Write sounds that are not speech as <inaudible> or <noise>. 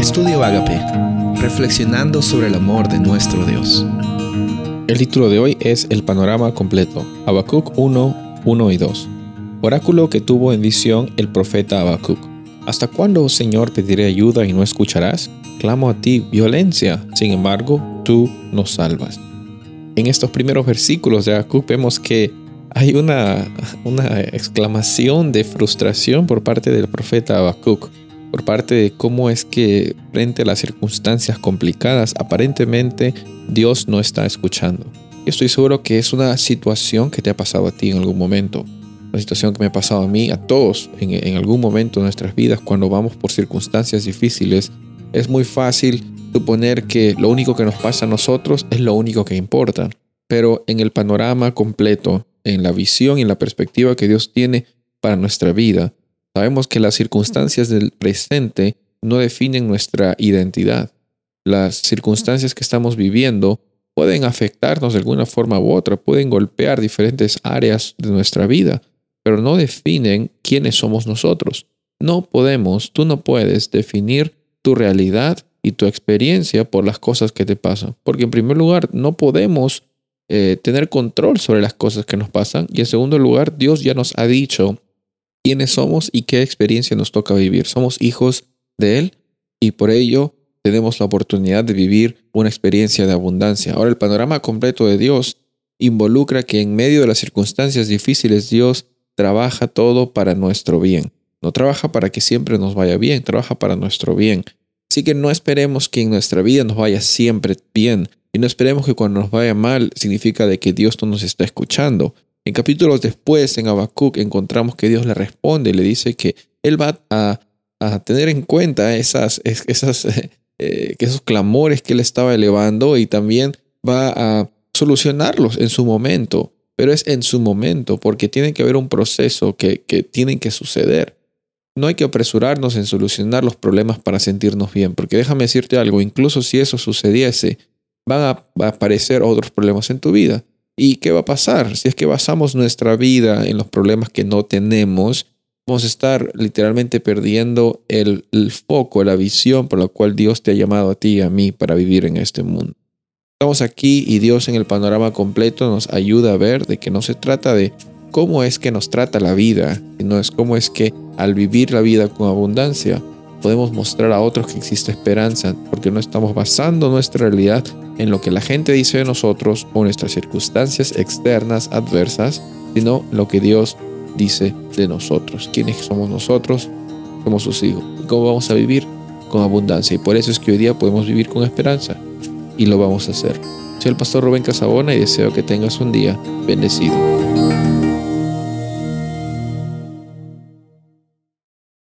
Estudio Agape, reflexionando sobre el amor de nuestro Dios. El título de hoy es El panorama completo, Habacuc 1, 1 y 2. Oráculo que tuvo en visión el profeta Habacuc. ¿Hasta cuándo, Señor, pediré ayuda y no escucharás? Clamo a ti violencia, sin embargo, tú nos salvas. En estos primeros versículos de Habacuc vemos que hay una, una exclamación de frustración por parte del profeta Habacuc por parte de cómo es que frente a las circunstancias complicadas, aparentemente Dios no está escuchando. Estoy seguro que es una situación que te ha pasado a ti en algún momento. Una situación que me ha pasado a mí, a todos, en, en algún momento de nuestras vidas, cuando vamos por circunstancias difíciles. Es muy fácil suponer que lo único que nos pasa a nosotros es lo único que importa. Pero en el panorama completo, en la visión y en la perspectiva que Dios tiene para nuestra vida, Sabemos que las circunstancias del presente no definen nuestra identidad. Las circunstancias que estamos viviendo pueden afectarnos de alguna forma u otra, pueden golpear diferentes áreas de nuestra vida, pero no definen quiénes somos nosotros. No podemos, tú no puedes definir tu realidad y tu experiencia por las cosas que te pasan, porque en primer lugar no podemos eh, tener control sobre las cosas que nos pasan y en segundo lugar Dios ya nos ha dicho quiénes somos y qué experiencia nos toca vivir. Somos hijos de Él y por ello tenemos la oportunidad de vivir una experiencia de abundancia. Ahora el panorama completo de Dios involucra que en medio de las circunstancias difíciles Dios trabaja todo para nuestro bien. No trabaja para que siempre nos vaya bien, trabaja para nuestro bien. Así que no esperemos que en nuestra vida nos vaya siempre bien y no esperemos que cuando nos vaya mal significa de que Dios no nos está escuchando. En capítulos después, en Habacuc, encontramos que Dios le responde y le dice que Él va a, tener en cuenta esas, esas, <laughs> eh, esos clamores que Él estaba elevando y también va a solucionarlos en su momento. Pero es en su momento, porque tiene que haber un proceso que, que tiene que suceder. No hay que apresurarnos en solucionar los problemas para sentirnos bien, porque déjame decirte algo, incluso si eso sucediese, van a aparecer otros problemas en tu vida. ¿Y qué va a pasar? Si es que basamos nuestra vida en los problemas que no tenemos, vamos a estar literalmente perdiendo el, foco, la visión por la cual Dios te ha llamado a ti y a mí para vivir en este mundo. Estamos aquí y Dios en el panorama completo nos ayuda a ver de que no se trata de cómo es que nos trata la vida, sino es cómo es que al vivir la vida con abundancia podemos mostrar a otros que existe esperanza, porque no estamos basando nuestra realidad en lo que la gente dice de nosotros o nuestras circunstancias externas adversas, sino lo que Dios dice de nosotros. ¿Quiénes somos nosotros? Somos sus hijos. ¿Cómo vamos a vivir? Con abundancia. Y por eso es que hoy día podemos vivir con esperanza. Y lo vamos a hacer. Soy el pastor Rubén Casabona y deseo que tengas un día bendecido.